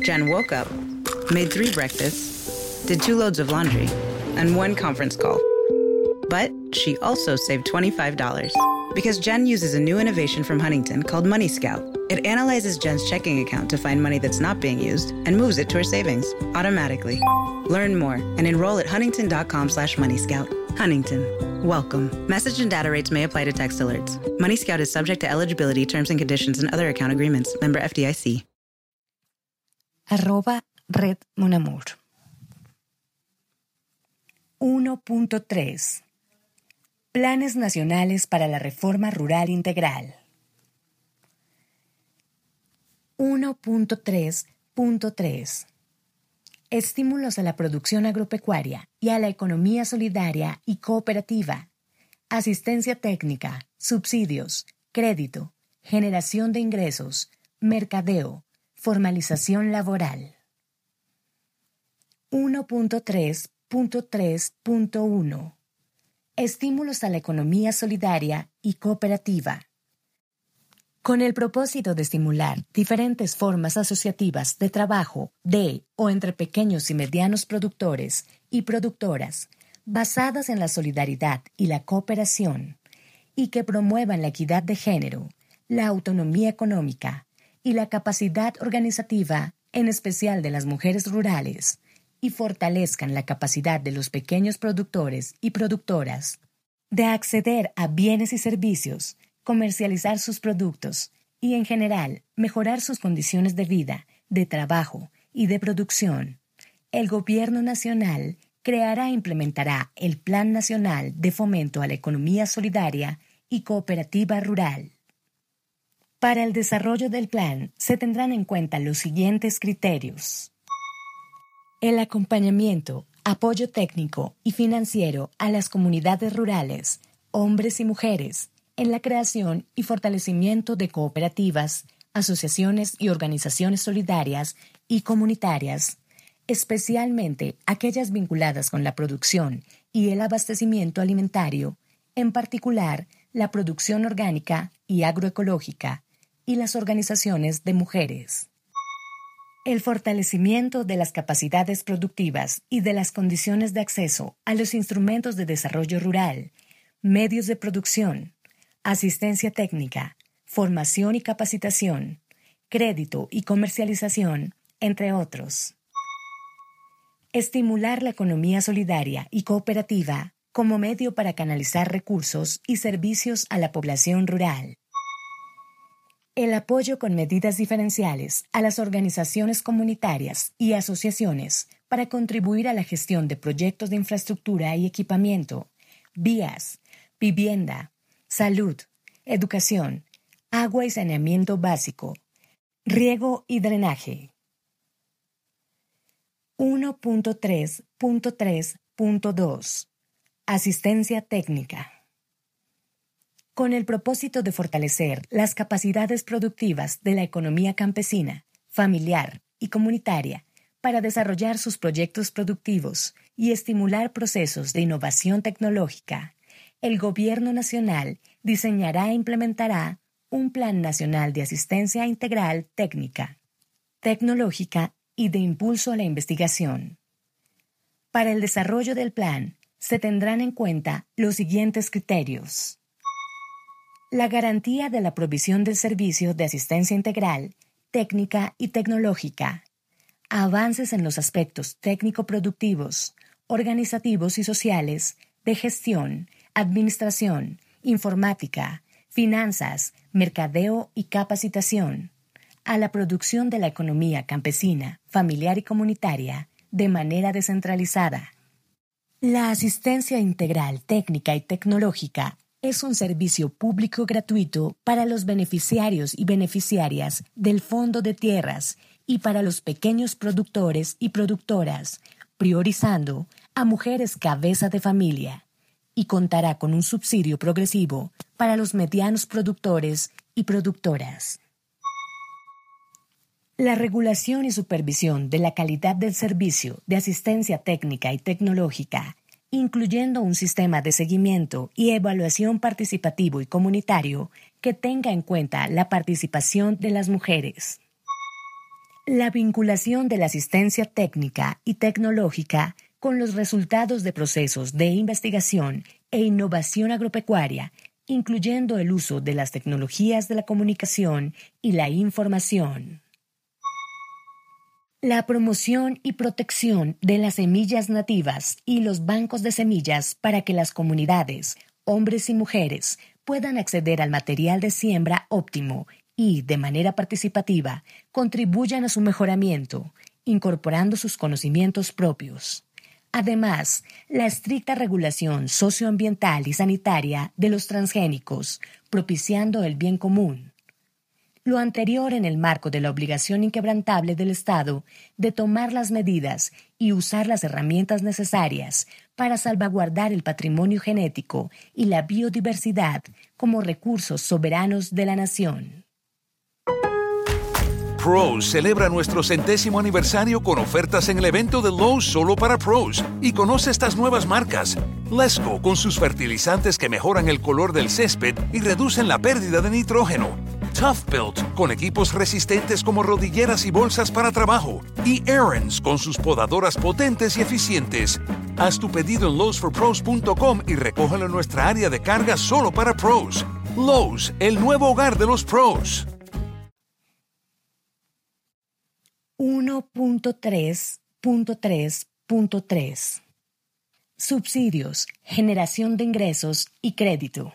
Jen woke up, made three breakfasts, did two loads of laundry, and one conference call. But she also saved $25 because Jen uses a new innovation from Huntington called Money Scout. It analyzes Jen's checking account to find money that's not being used and moves it to her savings automatically. Learn more and enroll at huntington.com slash moneyscout. Huntington. Welcome. Message and data rates may apply to text alerts. Money Scout is subject to eligibility, terms and conditions, and other account agreements. Member FDIC. Arroba Red Monamur. 1.3 Planes Nacionales para la Reforma Rural Integral. 1.3.3 Estímulos a la producción agropecuaria y a la economía solidaria y cooperativa. Asistencia técnica, subsidios, crédito, generación de ingresos, mercadeo, formalización laboral. 1.3.3.1 Estímulos a la economía solidaria y cooperativa. Con el propósito de estimular diferentes formas asociativas de trabajo de o entre pequeños y medianos productores y productoras basadas en la solidaridad y la cooperación y que promuevan la equidad de género, la autonomía económica y la capacidad organizativa, en especial de las mujeres rurales, y fortalezcan la capacidad de los pequeños productores y productoras de acceder a bienes y servicios, comercializar sus productos y, en general, mejorar sus condiciones de vida, de trabajo y de producción. El Gobierno Nacional creará e implementará el Plan Nacional de Fomento a la Economía Solidaria y Cooperativa Rural. Para el desarrollo del plan se tendrán en cuenta los siguientes criterios. El acompañamiento, apoyo técnico y financiero a las comunidades rurales, hombres y mujeres, en la creación y fortalecimiento de cooperativas, asociaciones y organizaciones solidarias y comunitarias, especialmente aquellas vinculadas con la producción y el abastecimiento alimentario, en particular la producción orgánica y agroecológica, y las organizaciones de mujeres. El fortalecimiento de las capacidades productivas y de las condiciones de acceso a los instrumentos de desarrollo rural, medios de producción, asistencia técnica, formación y capacitación, crédito y comercialización, entre otros. Estimular la economía solidaria y cooperativa como medio para canalizar recursos y servicios a la población rural. El apoyo con medidas diferenciales a las organizaciones comunitarias y asociaciones para contribuir a la gestión de proyectos de infraestructura y equipamiento, vías, vivienda, salud, educación, agua y saneamiento básico, riego y drenaje. 1.3.3.2 Asistencia técnica con el propósito de fortalecer las capacidades productivas de la economía campesina, familiar y comunitaria para desarrollar sus proyectos productivos y estimular procesos de innovación tecnológica, el Gobierno Nacional diseñará e implementará un Plan Nacional de Asistencia Integral Técnica, Tecnológica y de Impulso a la Investigación. Para el desarrollo del plan, se tendrán en cuenta los siguientes criterios la garantía de la provisión del servicio de asistencia integral, técnica y tecnológica, avances en los aspectos técnico-productivos, organizativos y sociales, de gestión, administración, informática, finanzas, mercadeo y capacitación, a la producción de la economía campesina, familiar y comunitaria de manera descentralizada. La asistencia integral técnica y tecnológica es un servicio público gratuito para los beneficiarios y beneficiarias del Fondo de Tierras y para los pequeños productores y productoras, priorizando a mujeres cabeza de familia, y contará con un subsidio progresivo para los medianos productores y productoras. La regulación y supervisión de la calidad del servicio de asistencia técnica y tecnológica, incluyendo un sistema de seguimiento y evaluación participativo y comunitario que tenga en cuenta la participación de las mujeres. La vinculación de la asistencia técnica y tecnológica con los resultados de procesos de investigación e innovación agropecuaria, incluyendo el uso de las tecnologías de la comunicación y la información. La promoción y protección de las semillas nativas y los bancos de semillas para que las comunidades, hombres y mujeres, puedan acceder al material de siembra óptimo y, de manera participativa, contribuyan a su mejoramiento, incorporando sus conocimientos propios. Además, la estricta regulación socioambiental y sanitaria de los transgénicos, propiciando el bien común, lo anterior en el marco de la obligación inquebrantable del Estado de tomar las medidas y usar las herramientas necesarias para salvaguardar el patrimonio genético y la biodiversidad como recursos soberanos de la nación. Pros celebra nuestro centésimo aniversario con ofertas en el evento de Lowe's solo para pros y conoce estas nuevas marcas. Lesco con sus fertilizantes que mejoran el color del césped y reducen la pérdida de nitrógeno. Tough Built con equipos resistentes como rodilleras y bolsas para trabajo. Y Aaron's con sus podadoras potentes y eficientes. Haz tu pedido en lowesforpros.com y recógelo en nuestra área de carga solo para pros. Lowe's, el nuevo hogar de los pros. 1.3.3.3 Subsidios, generación de ingresos y crédito.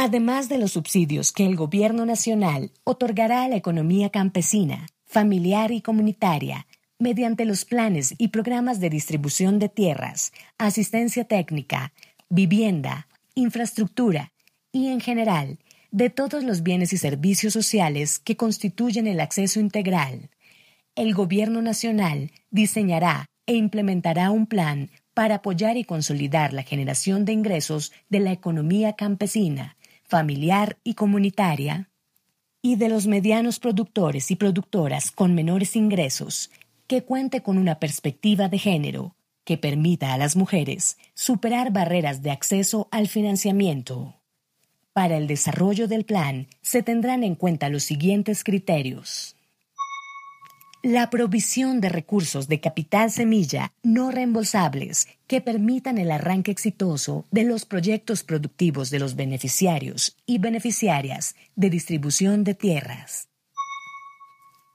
Además de los subsidios que el Gobierno Nacional otorgará a la economía campesina, familiar y comunitaria, mediante los planes y programas de distribución de tierras, asistencia técnica, vivienda, infraestructura y, en general, de todos los bienes y servicios sociales que constituyen el acceso integral. El Gobierno Nacional diseñará e implementará un plan para apoyar y consolidar la generación de ingresos de la economía campesina, familiar y comunitaria, y de los medianos productores y productoras con menores ingresos, que cuente con una perspectiva de género que permita a las mujeres superar barreras de acceso al financiamiento. Para el desarrollo del plan se tendrán en cuenta los siguientes criterios. La provisión de recursos de capital semilla no reembolsables que permitan el arranque exitoso de los proyectos productivos de los beneficiarios y beneficiarias de distribución de tierras.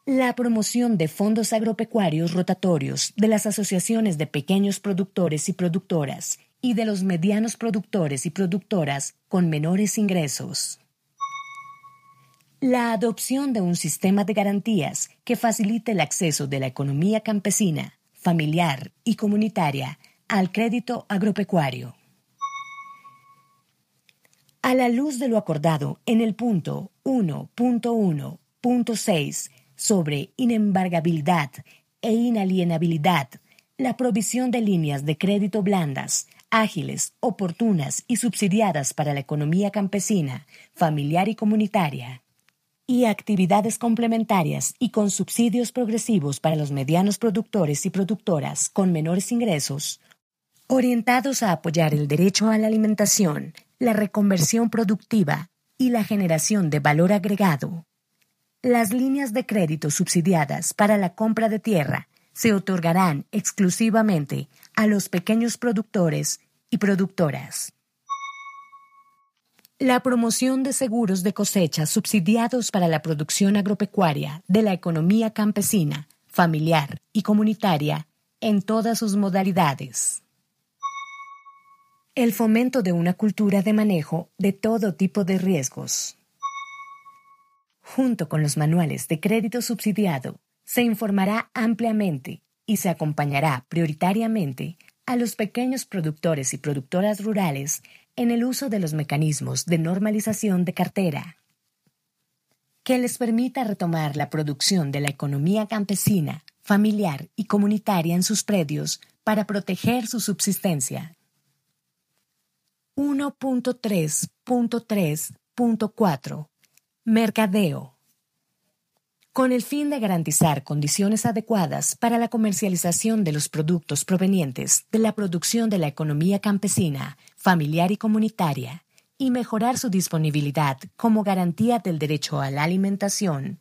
La promoción de fondos agropecuarios rotatorios de las asociaciones de pequeños productores y productoras y de los medianos productores y productoras con menores ingresos. La adopción de un sistema de garantías que facilite el acceso de la economía campesina, familiar y comunitaria al crédito agropecuario. A la luz de lo acordado en el punto 1.1.6 sobre inembargabilidad e inalienabilidad, la provisión de líneas de crédito blandas, ágiles, oportunas y subsidiadas para la economía campesina, familiar y comunitaria, y actividades complementarias y con subsidios progresivos para los medianos productores y productoras con menores ingresos, orientados a apoyar el derecho a la alimentación, la reconversión productiva y la generación de valor agregado. Las líneas de crédito subsidiadas para la compra de tierra se otorgarán exclusivamente a los pequeños productores y productoras. La promoción de seguros de cosecha subsidiados para la producción agropecuaria de la economía campesina, familiar y comunitaria en todas sus modalidades. El fomento de una cultura de manejo de todo tipo de riesgos. Junto con los manuales de crédito subsidiado, se informará ampliamente y se acompañará prioritariamente a los pequeños productores y productoras rurales en el uso de los mecanismos de normalización de cartera, que les permita retomar la producción de la economía campesina, familiar y comunitaria en sus predios para proteger su subsistencia. 1.3.3.4 Mercadeo con el fin de garantizar condiciones adecuadas para la comercialización de los productos provenientes de la producción de la economía campesina, familiar y comunitaria, y mejorar su disponibilidad como garantía del derecho a la alimentación,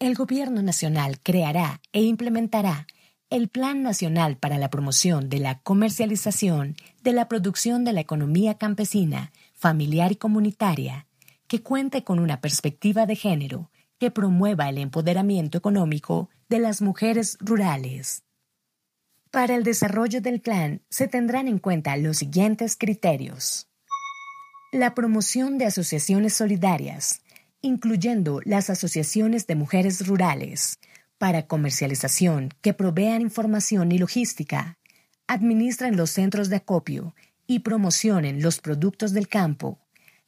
el Gobierno Nacional creará e implementará el Plan Nacional para la Promoción de la Comercialización de la Producción de la Economía Campesina, Familiar y Comunitaria, que cuente con una perspectiva de género que promueva el empoderamiento económico de las mujeres rurales. Para el desarrollo del plan se tendrán en cuenta los siguientes criterios. La promoción de asociaciones solidarias, incluyendo las asociaciones de mujeres rurales, para comercialización que provean información y logística, administran los centros de acopio y promocionen los productos del campo,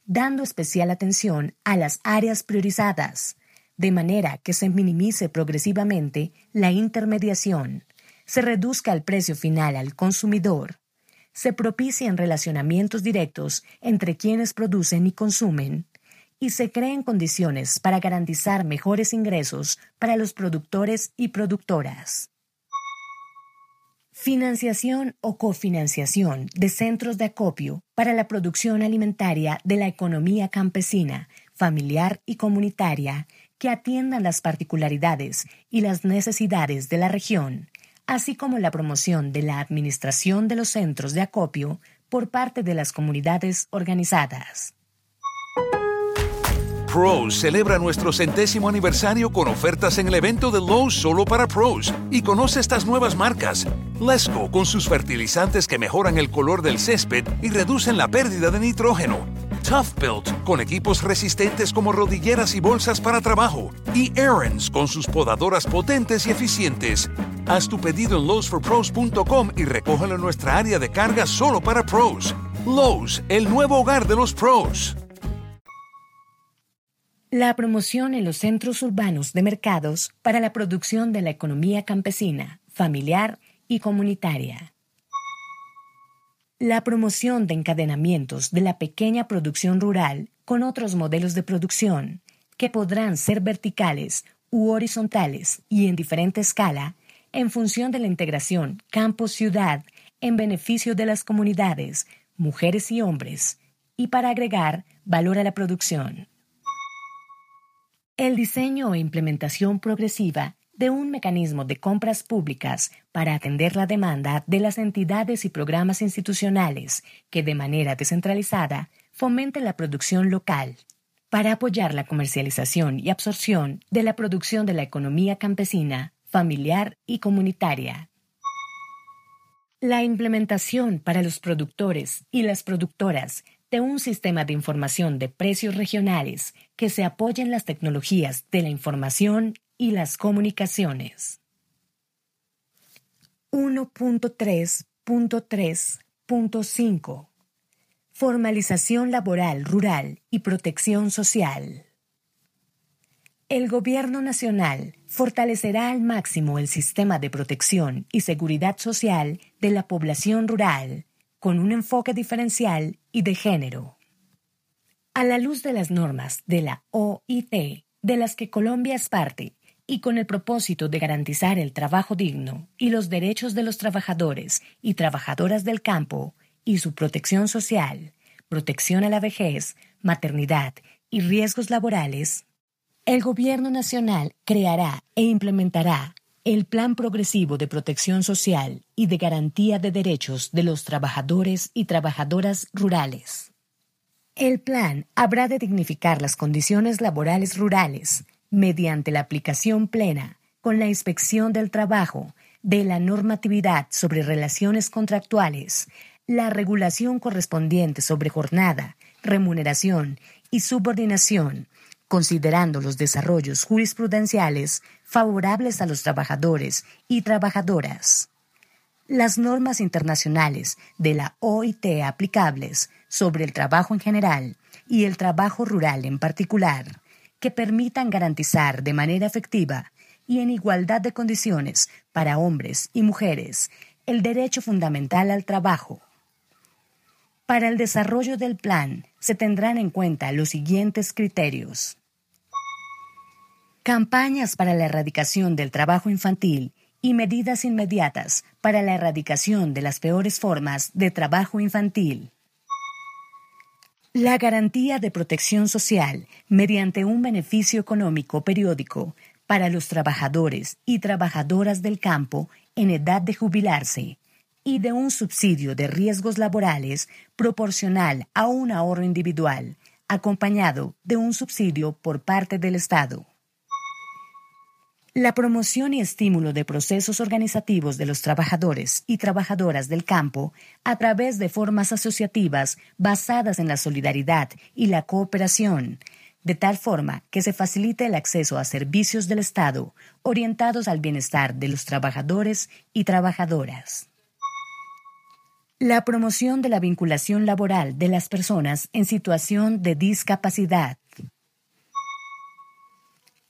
dando especial atención a las áreas priorizadas, de manera que se minimice progresivamente la intermediación, se reduzca el precio final al consumidor, se propicien relacionamientos directos entre quienes producen y consumen, y se creen condiciones para garantizar mejores ingresos para los productores y productoras. Financiación o cofinanciación de centros de acopio para la producción alimentaria de la economía campesina, familiar y comunitaria que atiendan las particularidades y las necesidades de la región, así como la promoción de la administración de los centros de acopio por parte de las comunidades organizadas. Pros celebra nuestro centésimo aniversario con ofertas en el evento de Lowe's solo para pros y conoce estas nuevas marcas. Lesco con sus fertilizantes que mejoran el color del césped y reducen la pérdida de nitrógeno. Tough Built con equipos resistentes como rodilleras y bolsas para trabajo. Y Aaron's con sus podadoras potentes y eficientes. Haz tu pedido en lowesforpros.com y recógelo en nuestra área de carga solo para pros. Lowe's, el nuevo hogar de los pros. La promoción en los centros urbanos de mercados para la producción de la economía campesina, familiar y comunitaria. La promoción de encadenamientos de la pequeña producción rural con otros modelos de producción, que podrán ser verticales u horizontales y en diferente escala, en función de la integración campo-ciudad en beneficio de las comunidades, mujeres y hombres, y para agregar valor a la producción. El diseño e implementación progresiva de un mecanismo de compras públicas para atender la demanda de las entidades y programas institucionales que de manera descentralizada fomenten la producción local, para apoyar la comercialización y absorción de la producción de la economía campesina, familiar y comunitaria. La implementación para los productores y las productoras de un sistema de información de precios regionales que se apoye en las tecnologías de la información y las comunicaciones. 1.3.3.5 Formalización laboral rural y protección social. El Gobierno Nacional fortalecerá al máximo el sistema de protección y seguridad social de la población rural con un enfoque diferencial de género. A la luz de las normas de la OIT, de las que Colombia es parte, y con el propósito de garantizar el trabajo digno y los derechos de los trabajadores y trabajadoras del campo y su protección social, protección a la vejez, maternidad y riesgos laborales, el Gobierno Nacional creará e implementará el Plan Progresivo de Protección Social y de Garantía de Derechos de los Trabajadores y Trabajadoras Rurales. El plan habrá de dignificar las condiciones laborales rurales mediante la aplicación plena con la inspección del trabajo, de la normatividad sobre relaciones contractuales, la regulación correspondiente sobre jornada, remuneración y subordinación, considerando los desarrollos jurisprudenciales favorables a los trabajadores y trabajadoras. las normas internacionales de la OIT aplicables sobre el trabajo en general y el trabajo rural en particular, que permitan garantizar de manera efectiva y en igualdad de condiciones para hombres y mujeres el derecho fundamental al trabajo. Para el desarrollo del plan se tendrán en cuenta los siguientes criterios. Campañas para la erradicación del trabajo infantil y medidas inmediatas para la erradicación de las peores formas de trabajo infantil. La garantía de protección social mediante un beneficio económico periódico para los trabajadores y trabajadoras del campo en edad de jubilarse y de un subsidio de riesgos laborales proporcional a un ahorro individual, acompañado de un subsidio por parte del Estado. La promoción y estímulo de procesos organizativos de los trabajadores y trabajadoras del campo a través de formas asociativas basadas en la solidaridad y la cooperación, de tal forma que se facilite el acceso a servicios del Estado orientados al bienestar de los trabajadores y trabajadoras. La promoción de la vinculación laboral de las personas en situación de discapacidad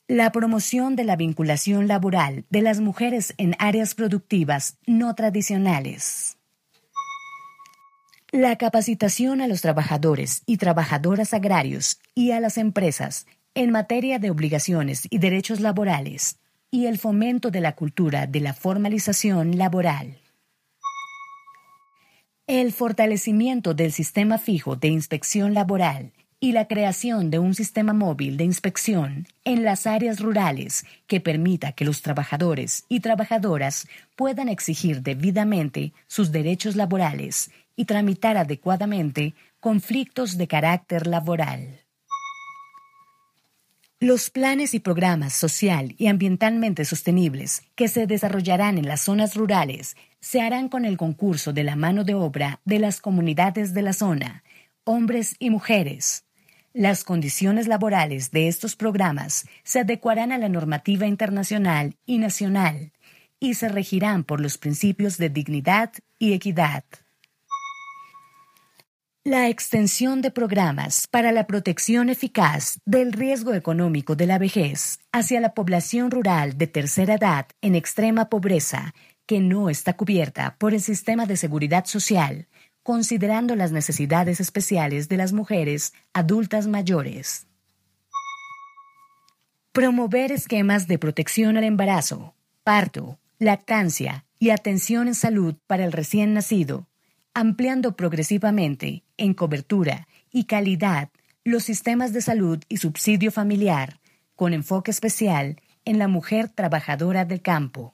la promoción de la vinculación laboral de las mujeres en áreas productivas no tradicionales. La capacitación a los trabajadores y trabajadoras agrarios y a las empresas en materia de obligaciones y derechos laborales y el fomento de la cultura de la formalización laboral. El fortalecimiento del sistema fijo de inspección laboral y la creación de un sistema móvil de inspección en las áreas rurales que permita que los trabajadores y trabajadoras puedan exigir debidamente sus derechos laborales y tramitar adecuadamente conflictos de carácter laboral. Los planes y programas social y ambientalmente sostenibles que se desarrollarán en las zonas rurales se harán con el concurso de la mano de obra de las comunidades de la zona, hombres y mujeres, las condiciones laborales de estos programas se adecuarán a la normativa internacional y nacional y se regirán por los principios de dignidad y equidad. La extensión de programas para la protección eficaz del riesgo económico de la vejez hacia la población rural de tercera edad en extrema pobreza que no está cubierta por el sistema de seguridad social considerando las necesidades especiales de las mujeres adultas mayores. Promover esquemas de protección al embarazo, parto, lactancia y atención en salud para el recién nacido, ampliando progresivamente en cobertura y calidad los sistemas de salud y subsidio familiar, con enfoque especial en la mujer trabajadora del campo.